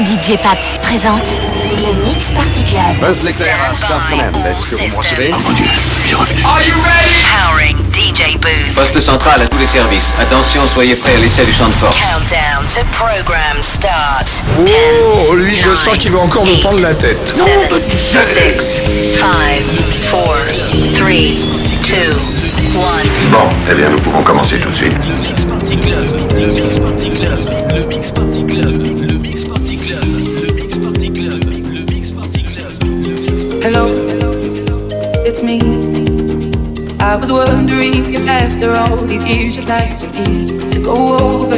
DJ Pat présente le Mix Party Club. Buzz l'éclair à Star Command. Est-ce que vous me recevez Are you ready? Powering DJ Boost. Poste central à tous les services. Attention, soyez prêts à l'essai du champ de force. Countdown to program start. Oh, lui, je sens qu'il va encore nous prendre la tête. 7, 6, 5, 4, 3, 2, 1. Bon, eh bien, nous pouvons commencer tout de suite. Le Mix Party Club, le Mix Party Club, le Mix Party Club, Hello, it's me. I was wondering if after all these years you'd like to be to go over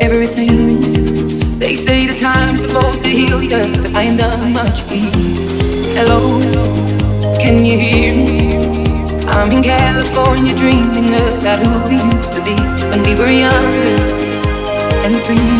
everything. They say the time's supposed to heal you, but I ain't done much. Hello, can you hear me? I'm in California dreaming about who we used to be when we were younger and free.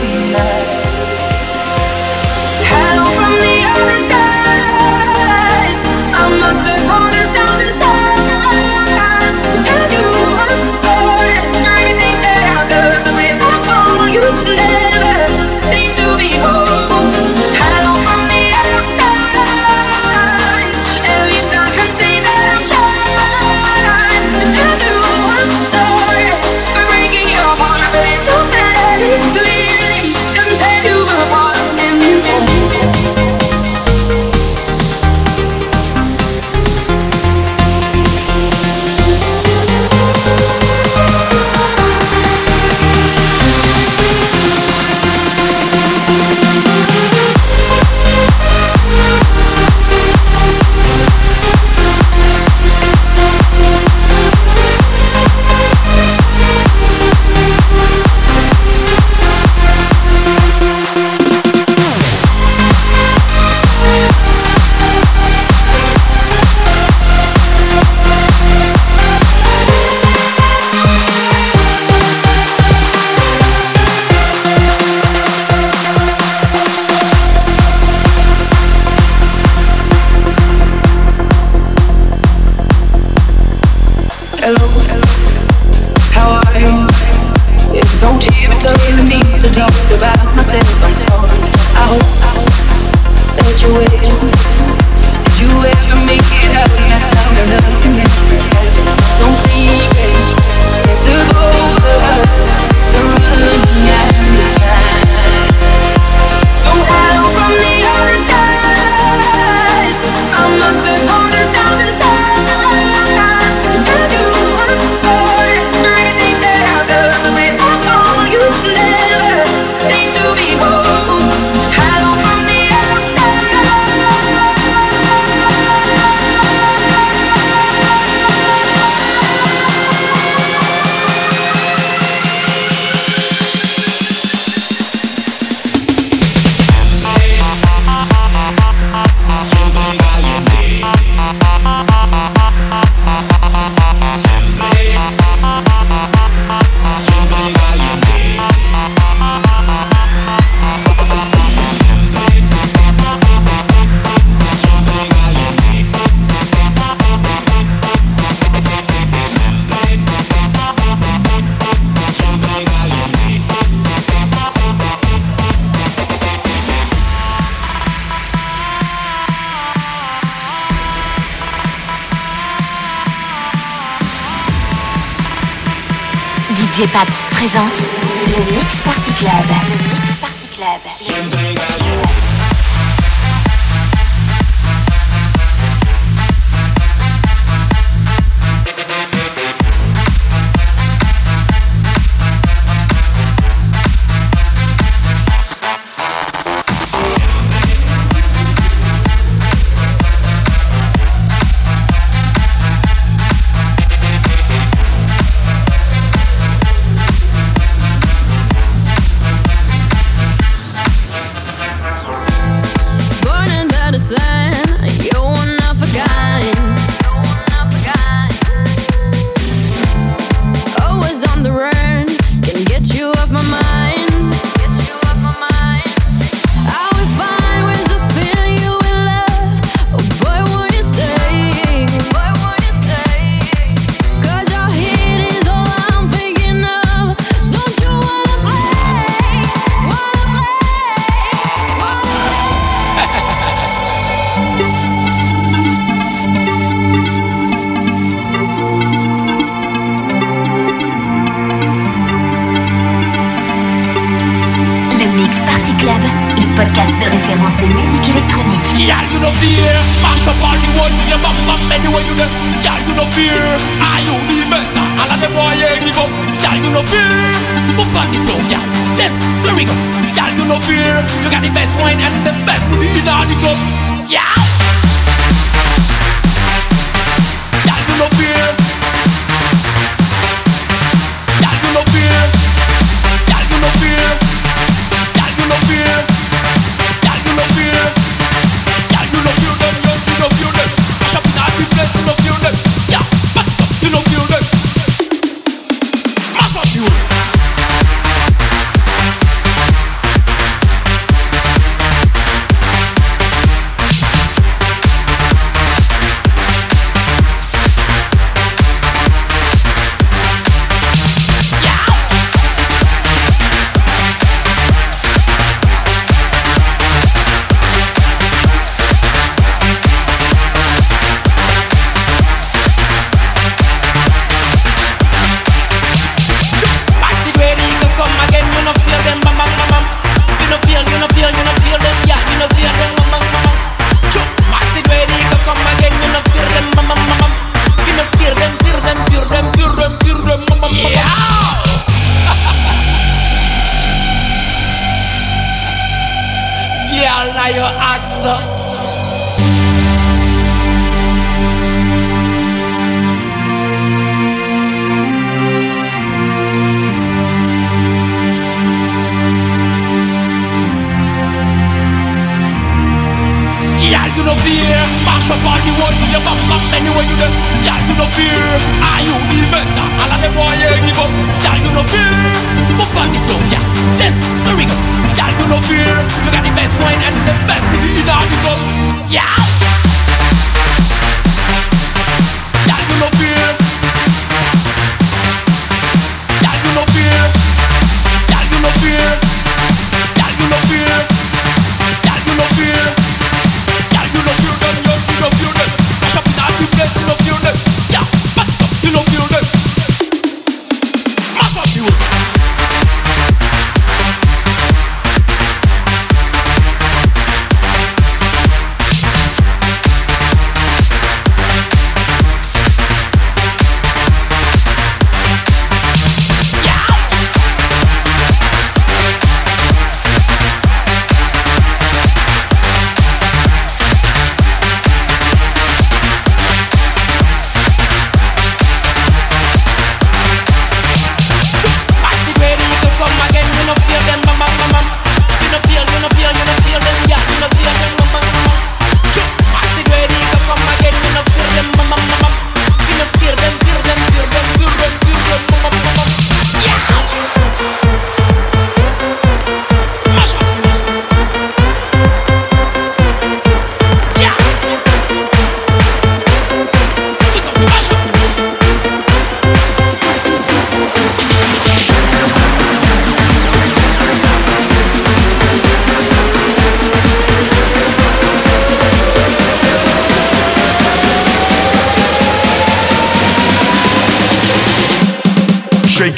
Mix Party Club.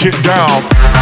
It down.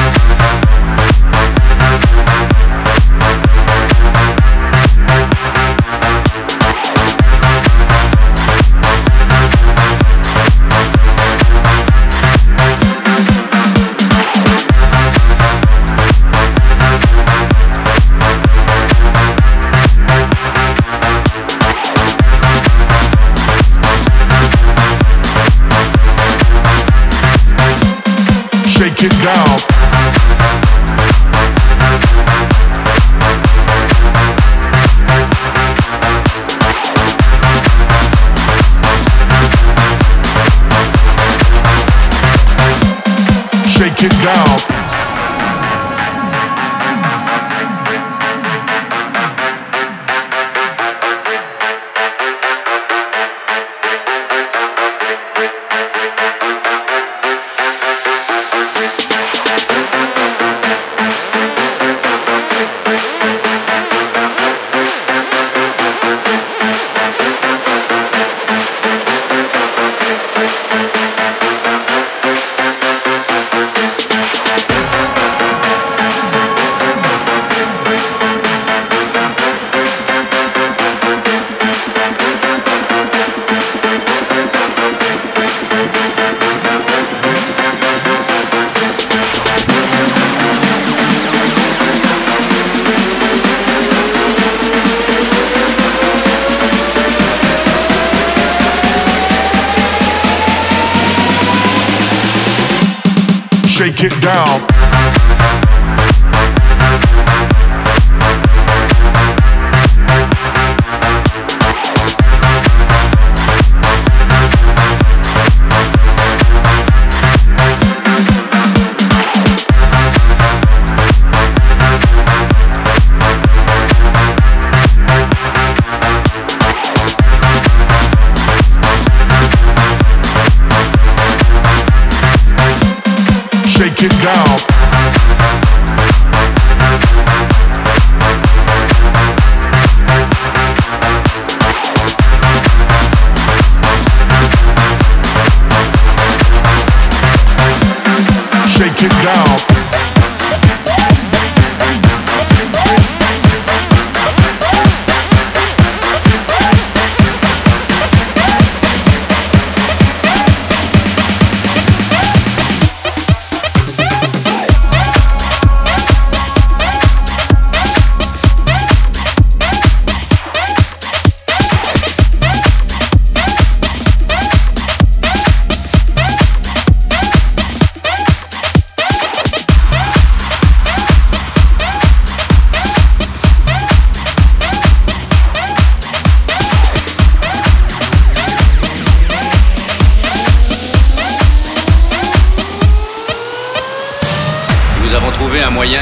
It down.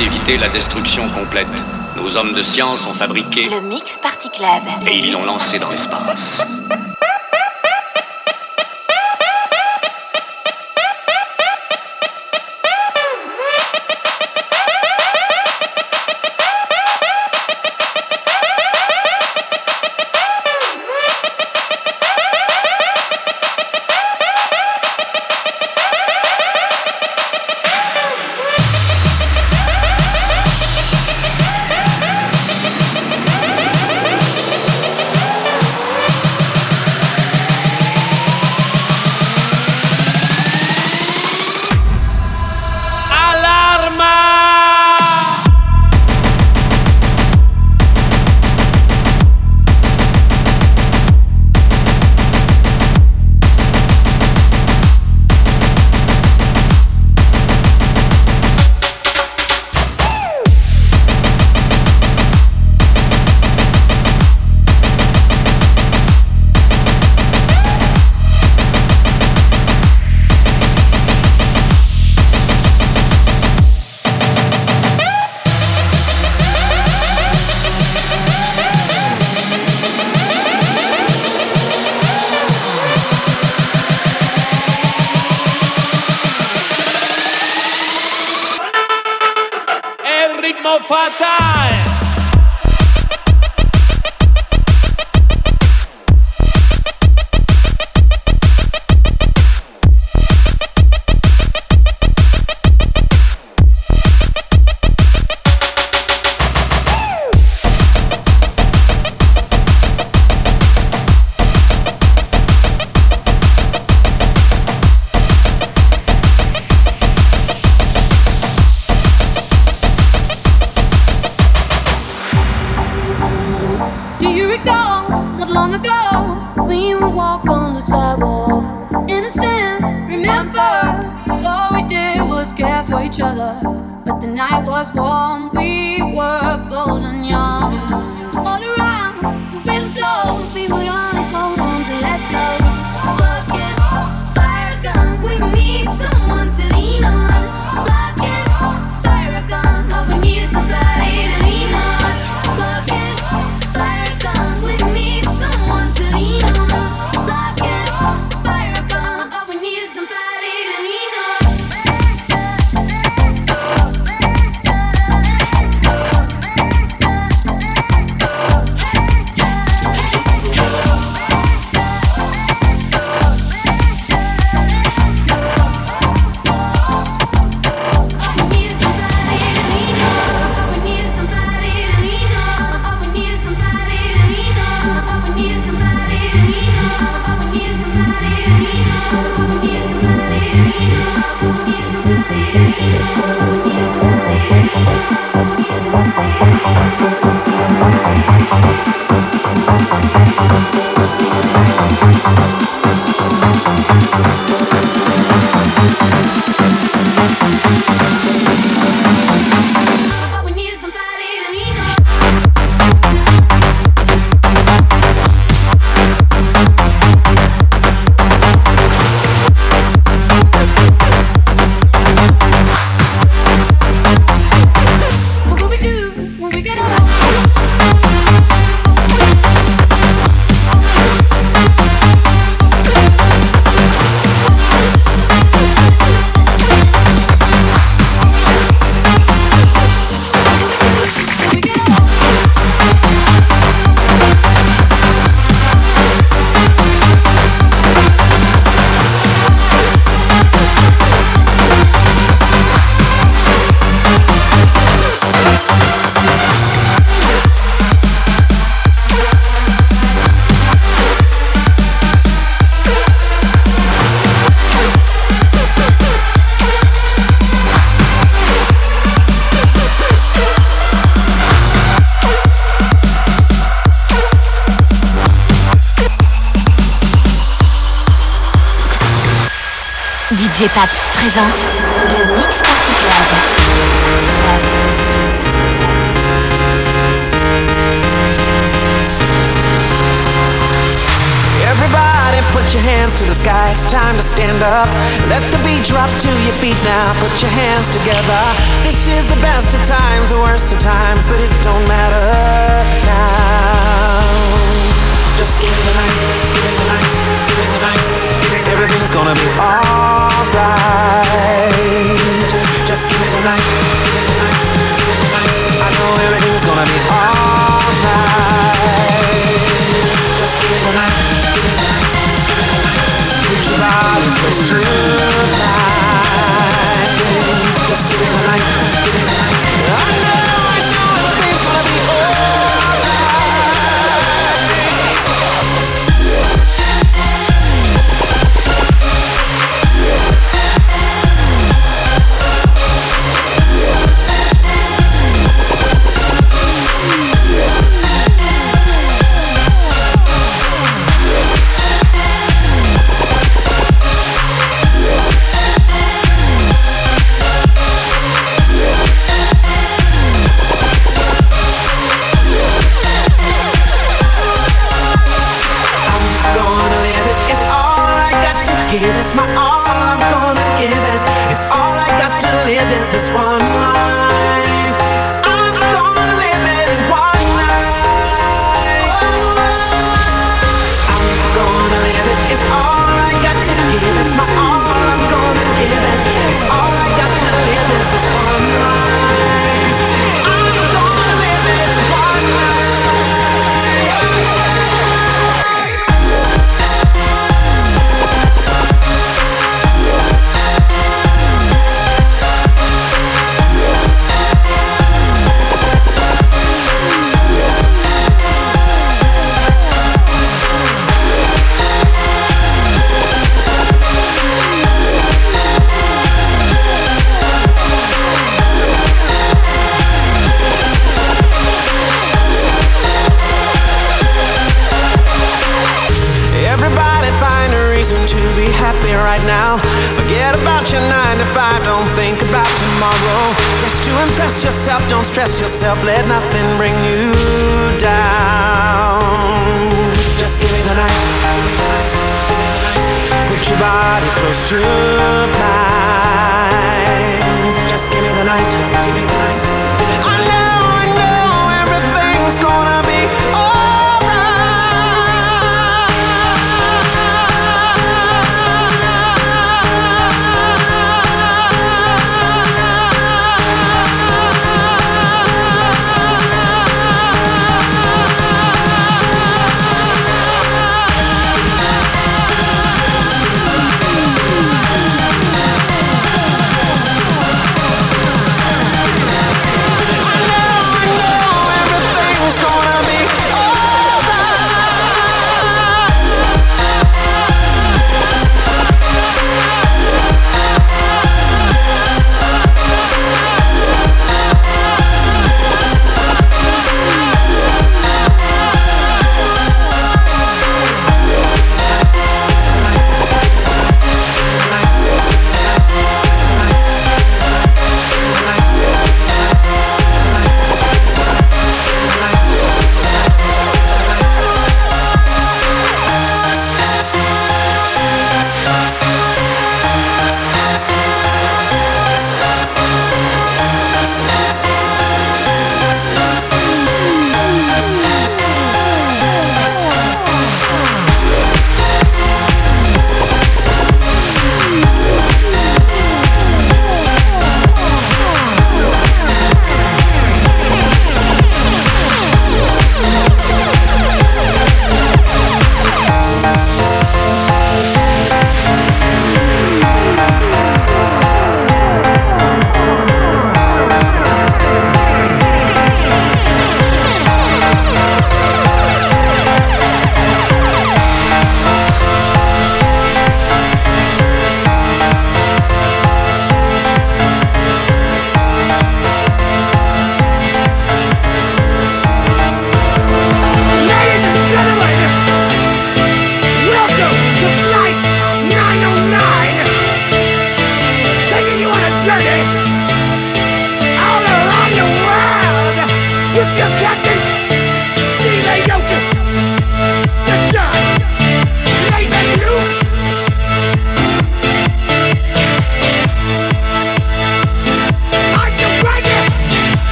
d'éviter la destruction complète. Nos hommes de science ont fabriqué le Mix Party Club et ils l'ont lancé dans l'espace.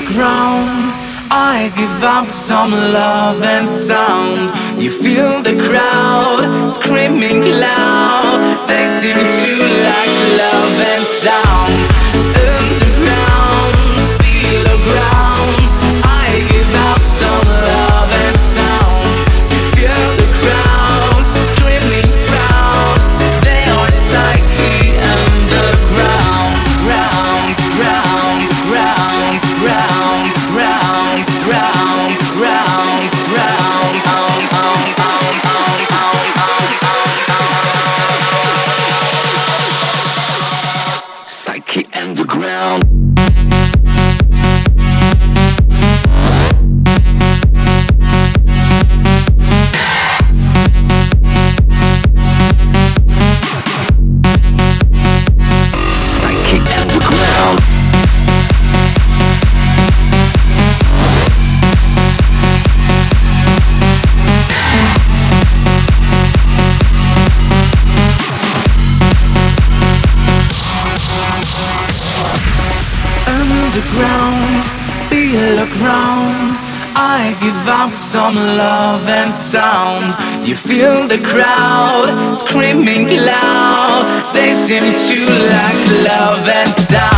Ground. I give up some love and sound. You feel the crowd screaming loud. They seem to like love and sound. You feel the crowd screaming loud. They seem to like love and sound.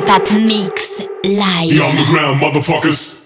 Mix live. The underground motherfuckers.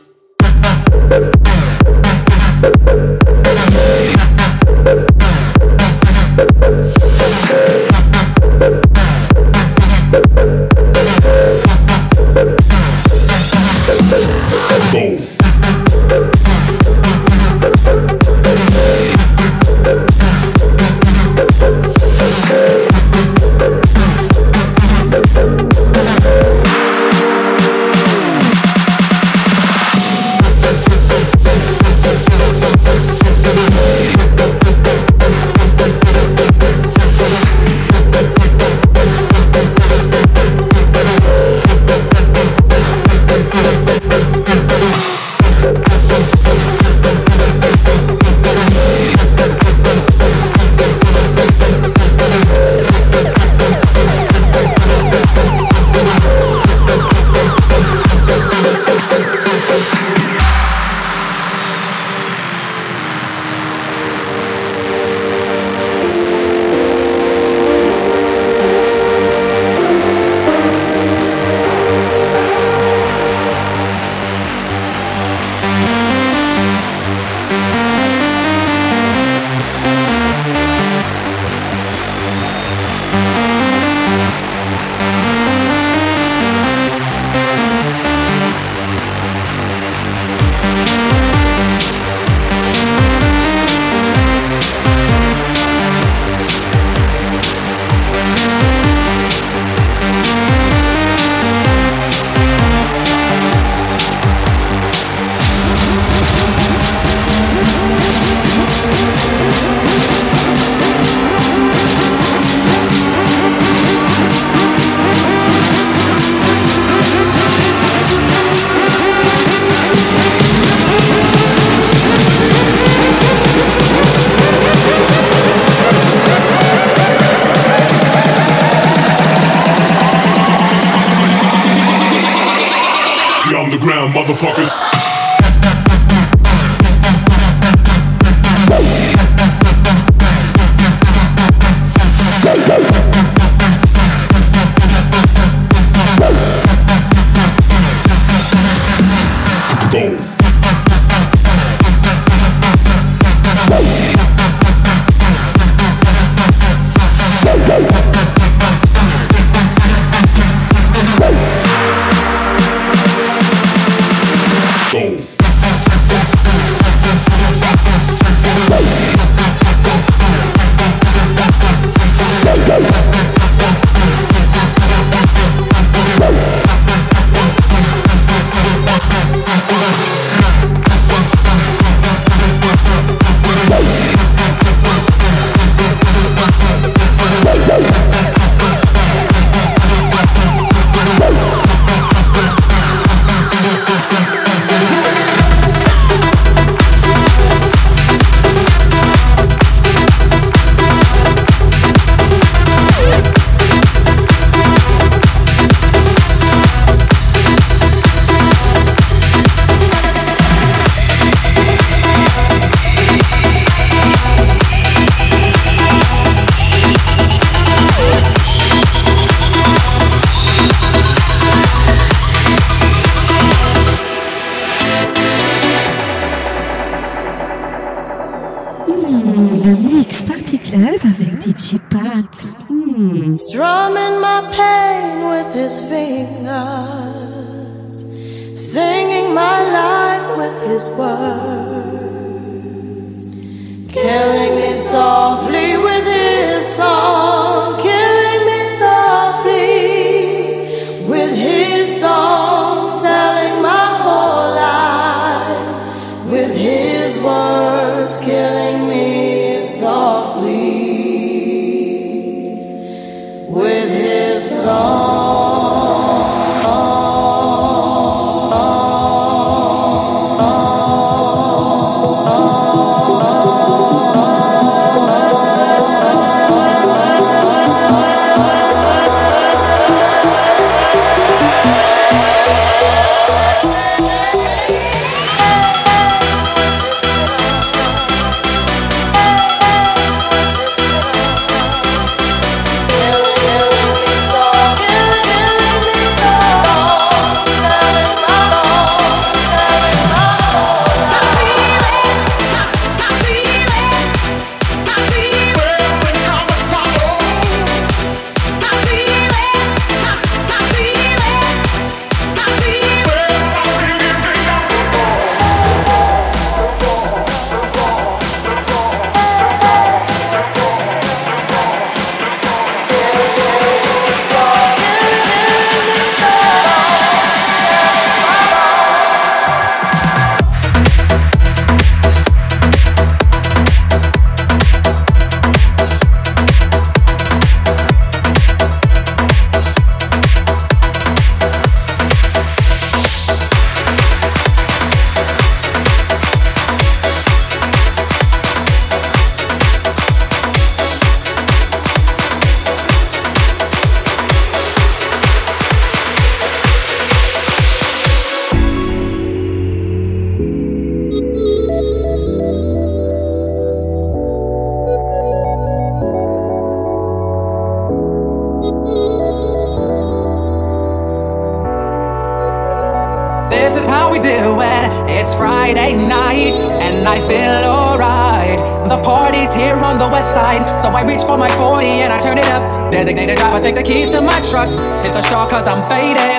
Thank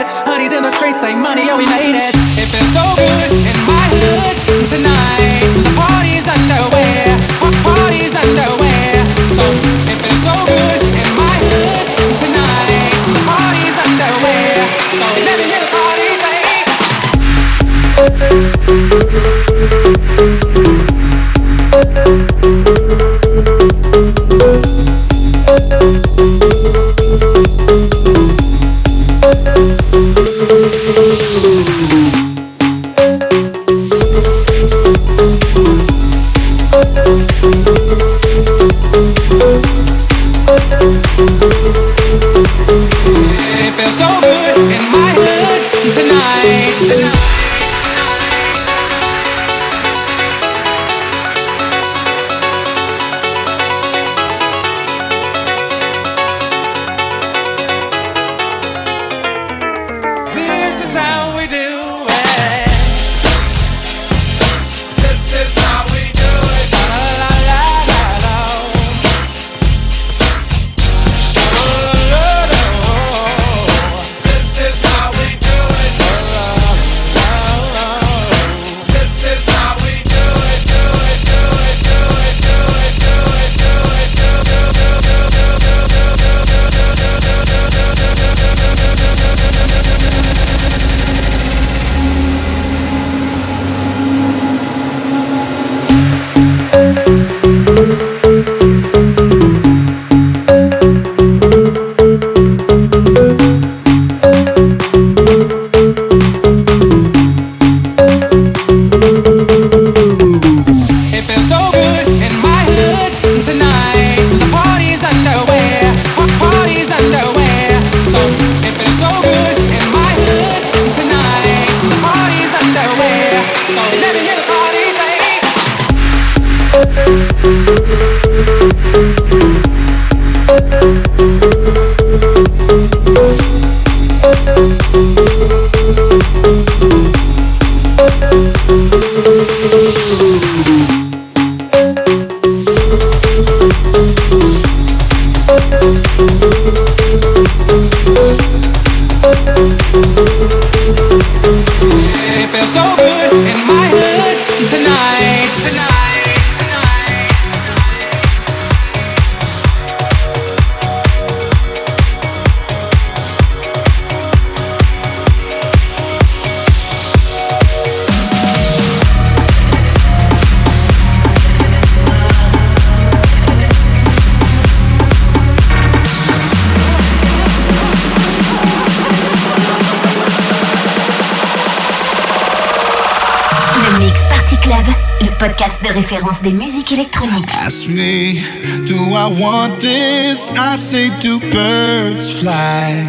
référence des musiques électroniques. Ask me, do I want this? I say, do birds fly?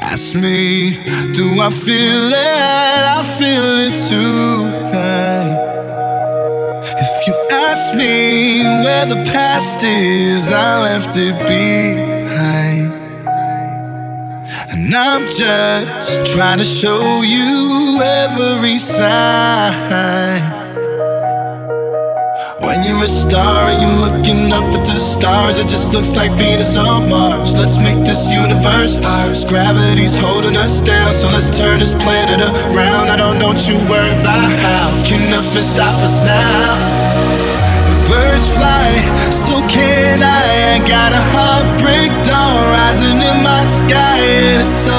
Ask me, do I feel it? I feel it too. If you ask me where the past is, I left it behind. And I'm just trying to show you every sign. When you're a star you're looking up at the stars, it just looks like Venus or Mars. Let's make this universe ours. Gravity's holding us down, so let's turn this planet around. I don't know what you worry about how. Can nothing stop us now? Birds fly, so can I. I got a heartbreak dawn rising in my sky, and it's so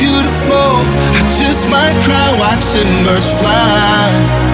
beautiful. I just might cry watching birds fly.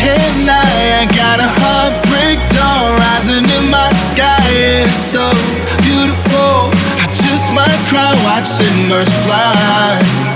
so can I. Got a heartbreak dawn rising in my sky. It's so beautiful. I just might cry watching birds. Fly,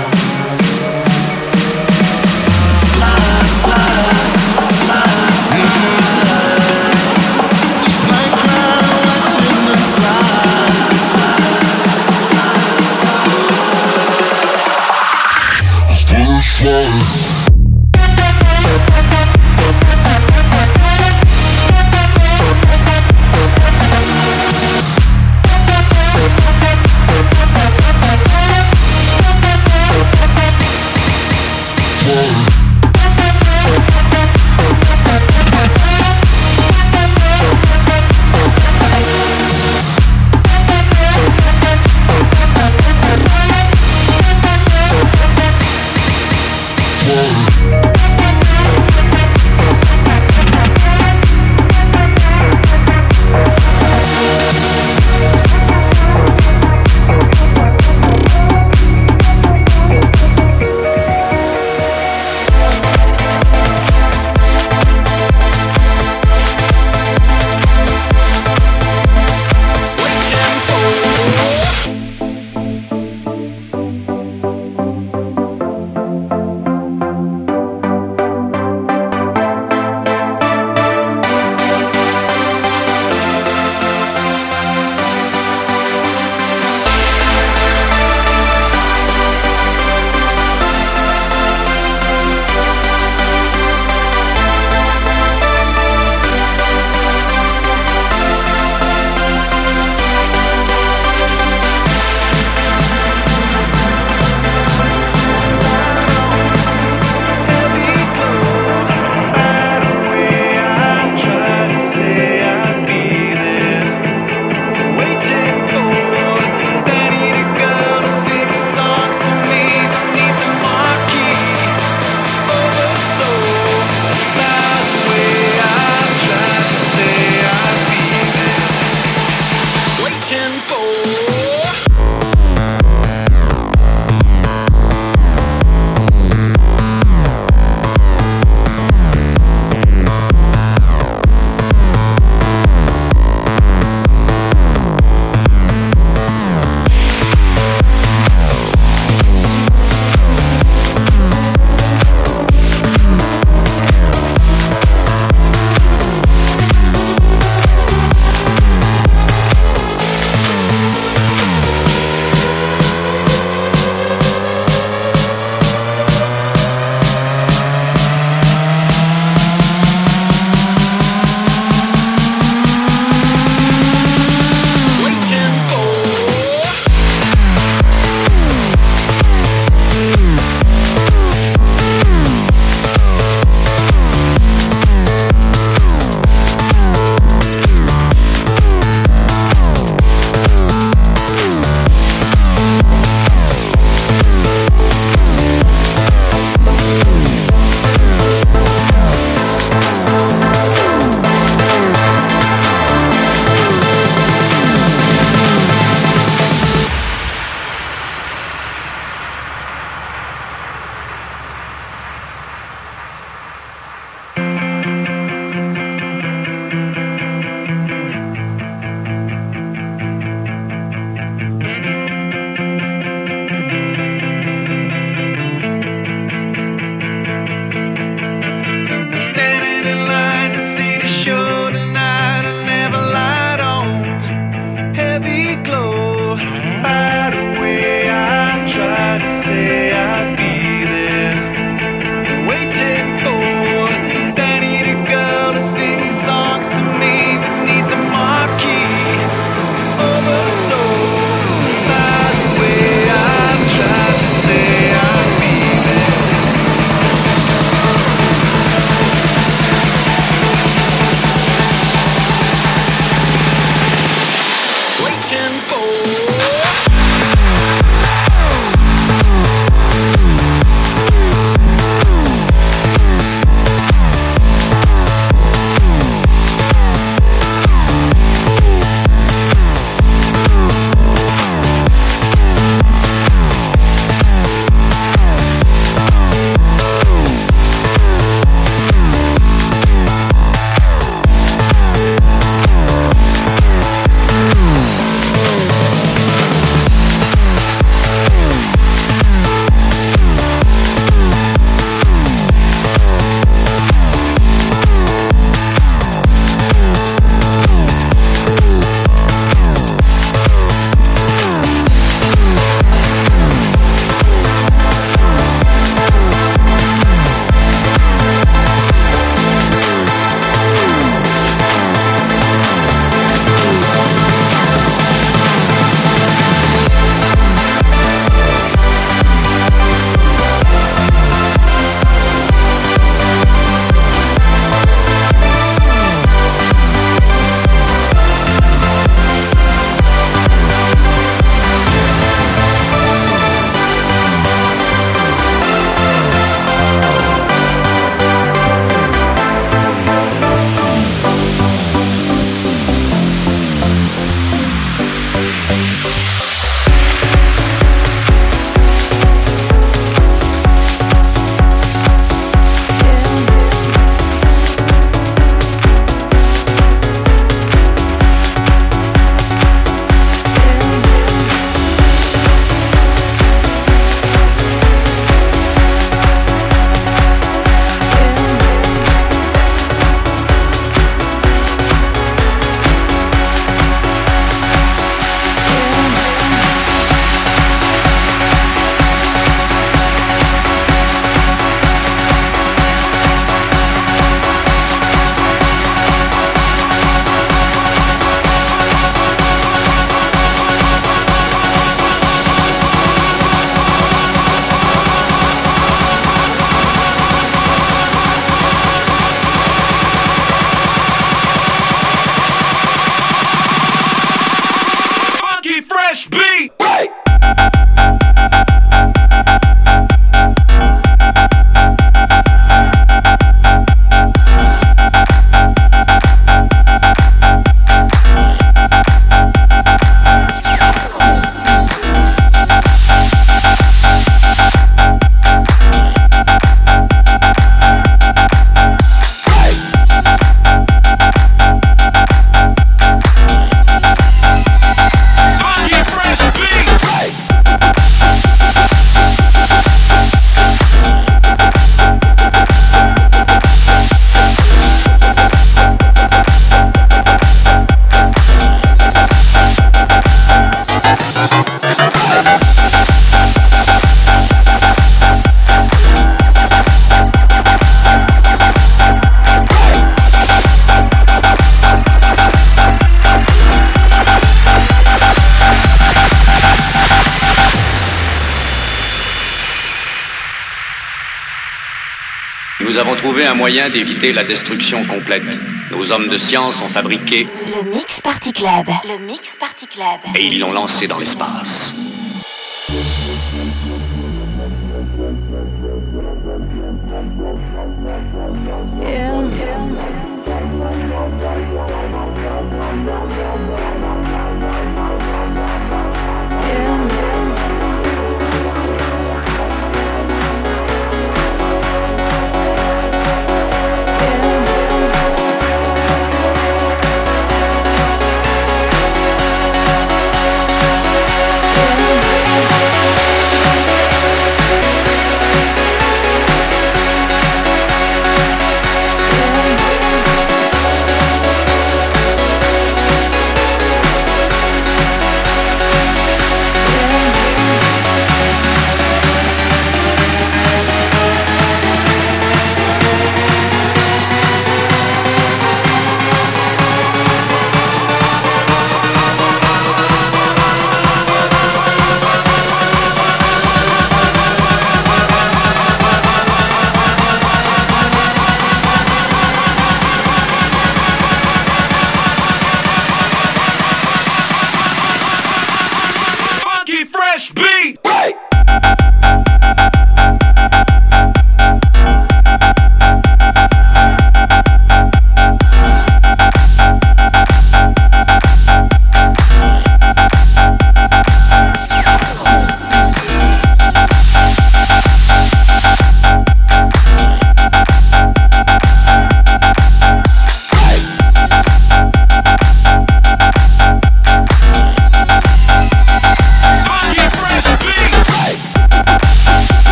trouvé un moyen d'éviter la destruction complète. Nos hommes de science ont fabriqué le Mix Party Club. Le Mix Party Club. Et ils l'ont lancé dans l'espace.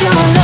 your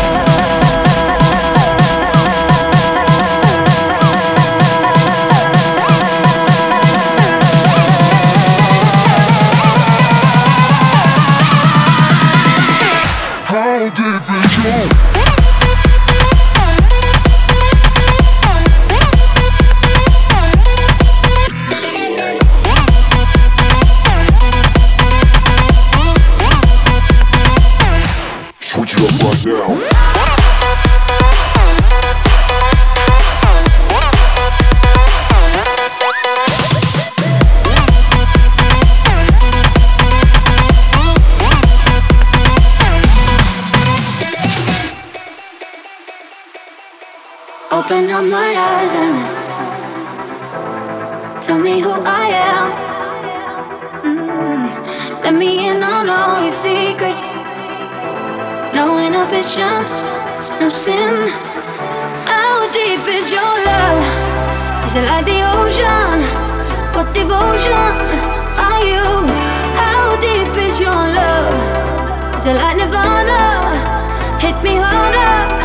me who I am. Mm. Let me in on all your secrets. No inhibition, no sin. How deep is your love? Is it like the ocean? What devotion are you? How deep is your love? Is it like nirvana? Hit me harder.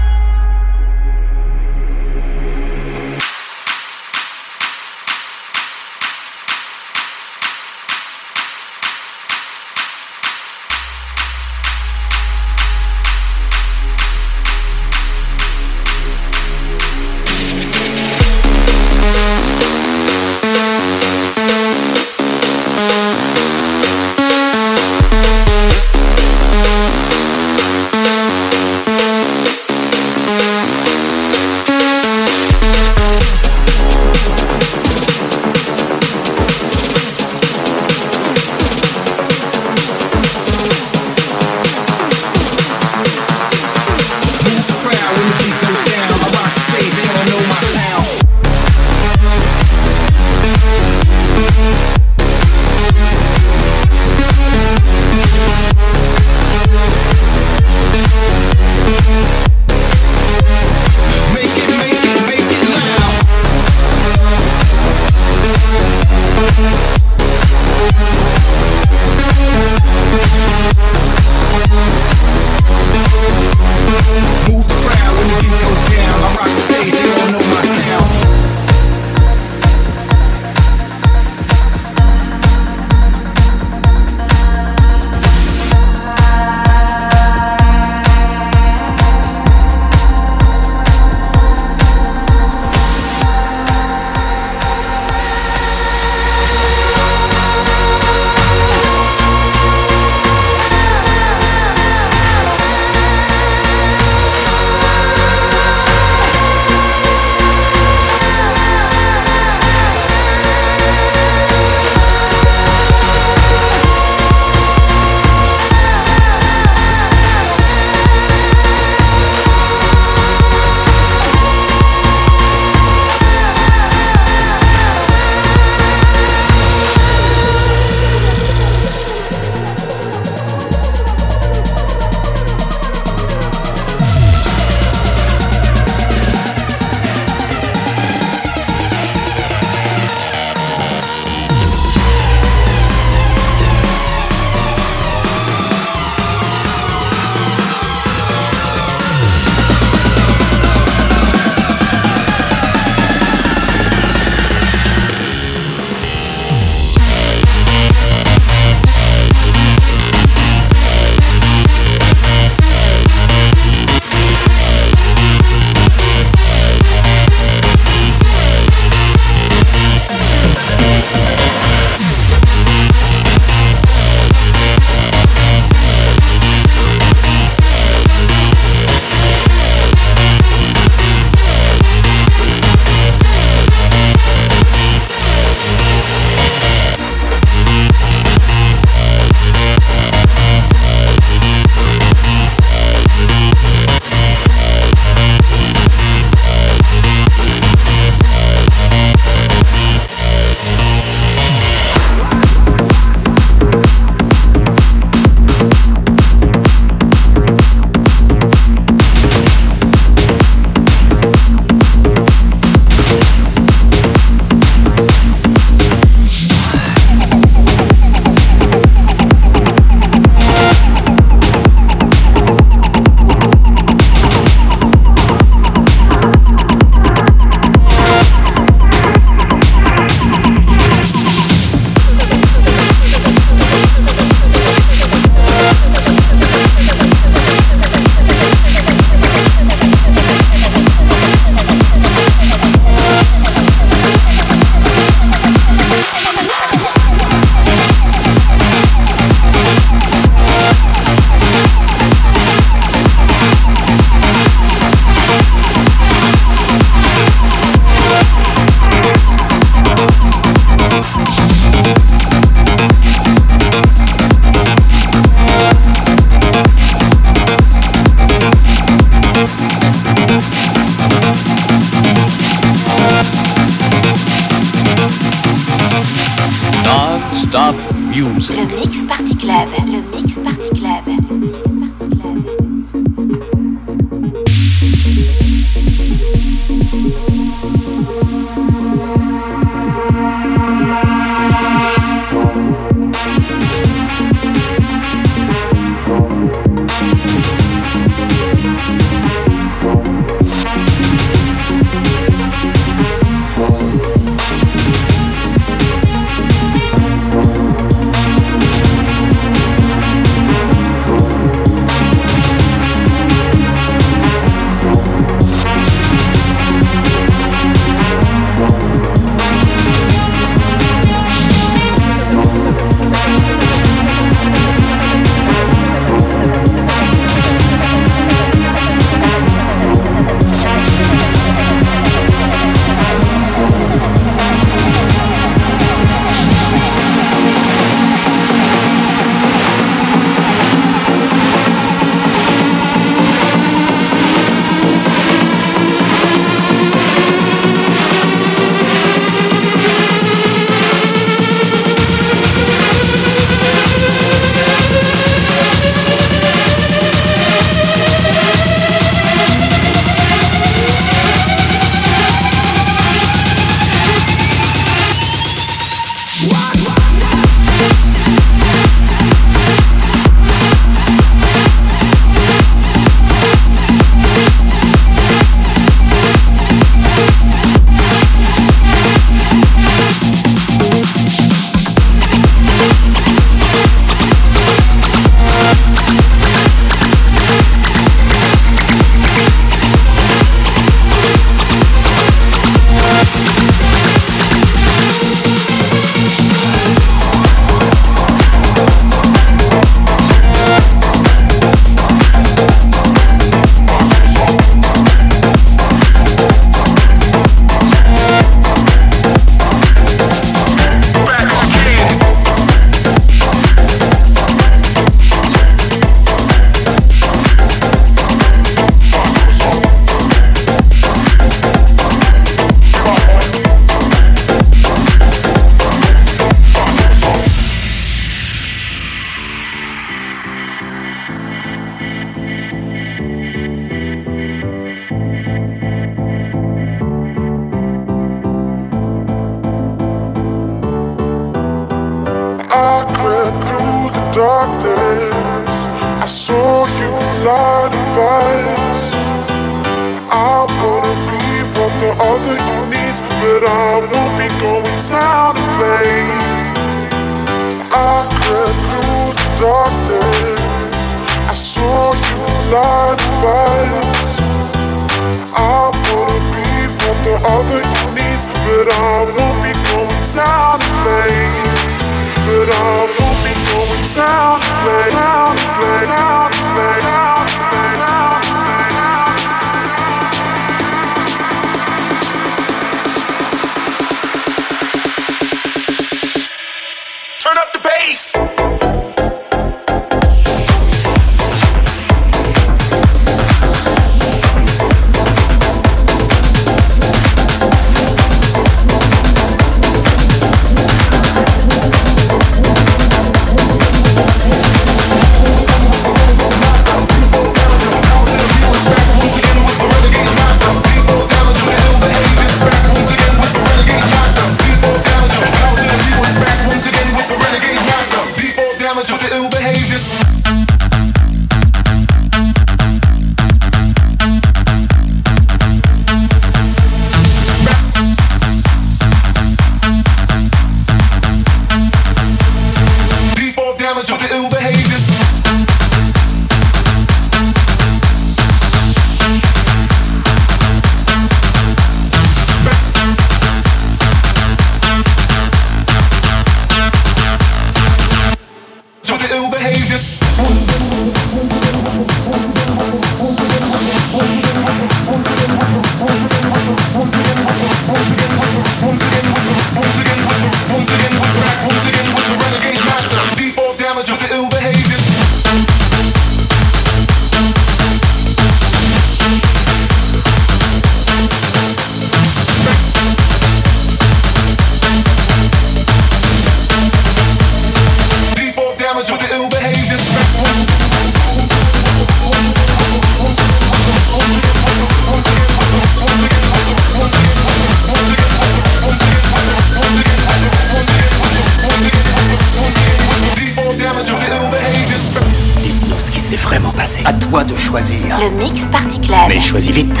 aussi vite.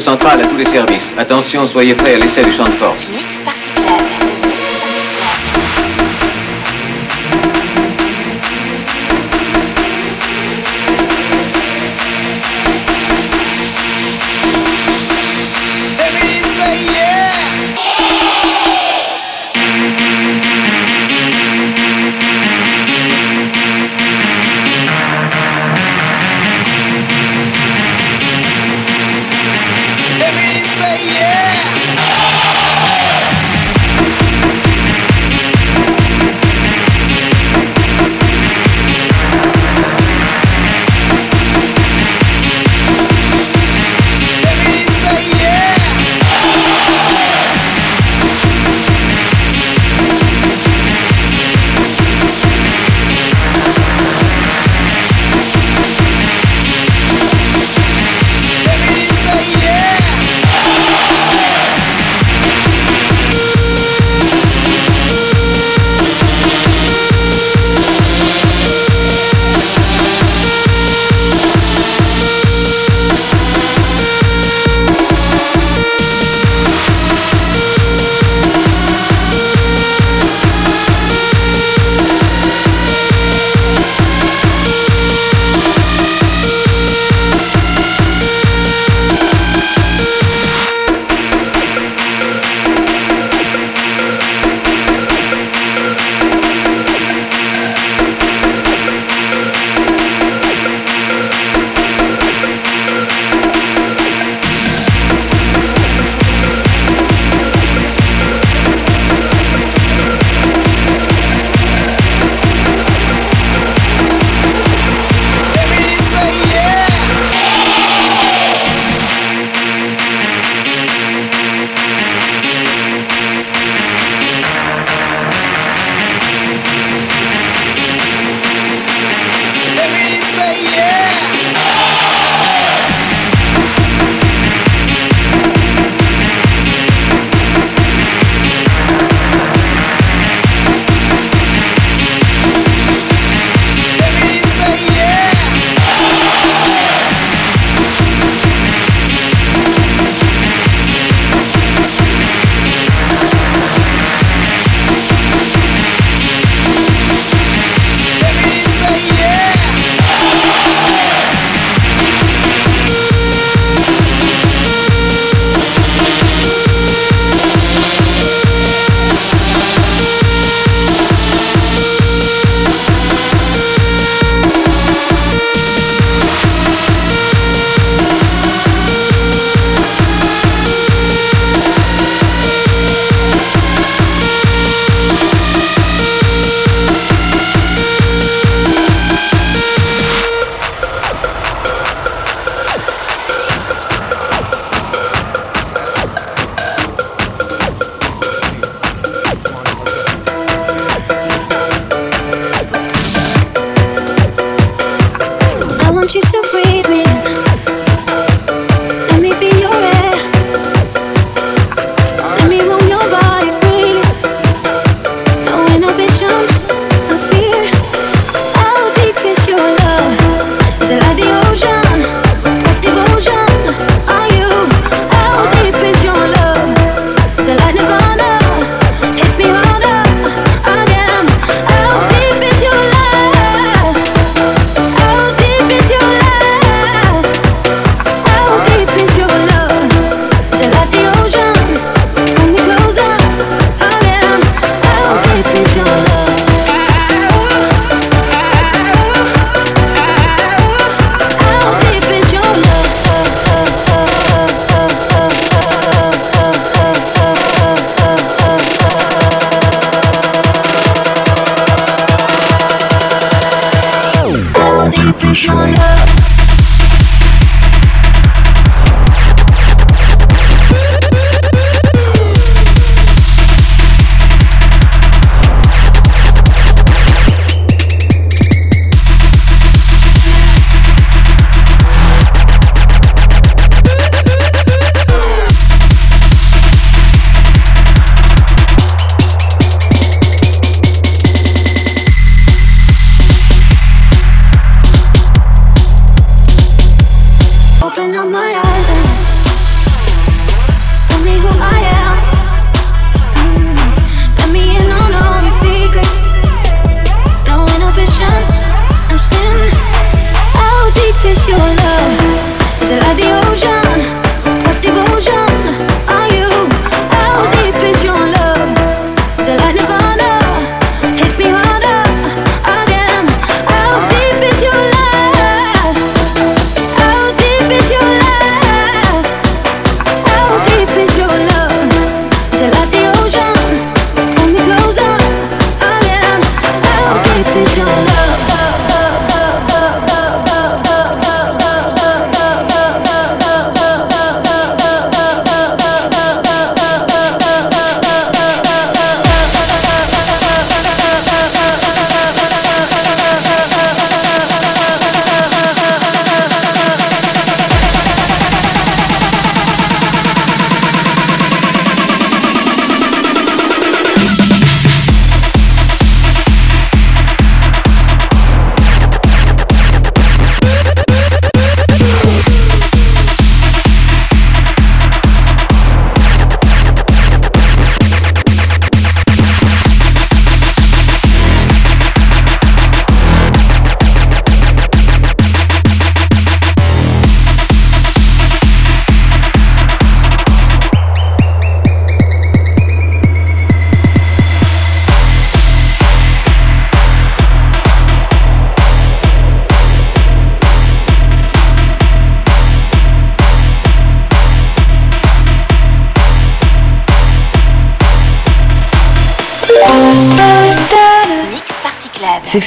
centrale à tous les services. Attention, soyez prêts à l'essai du champ de force.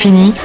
Fini.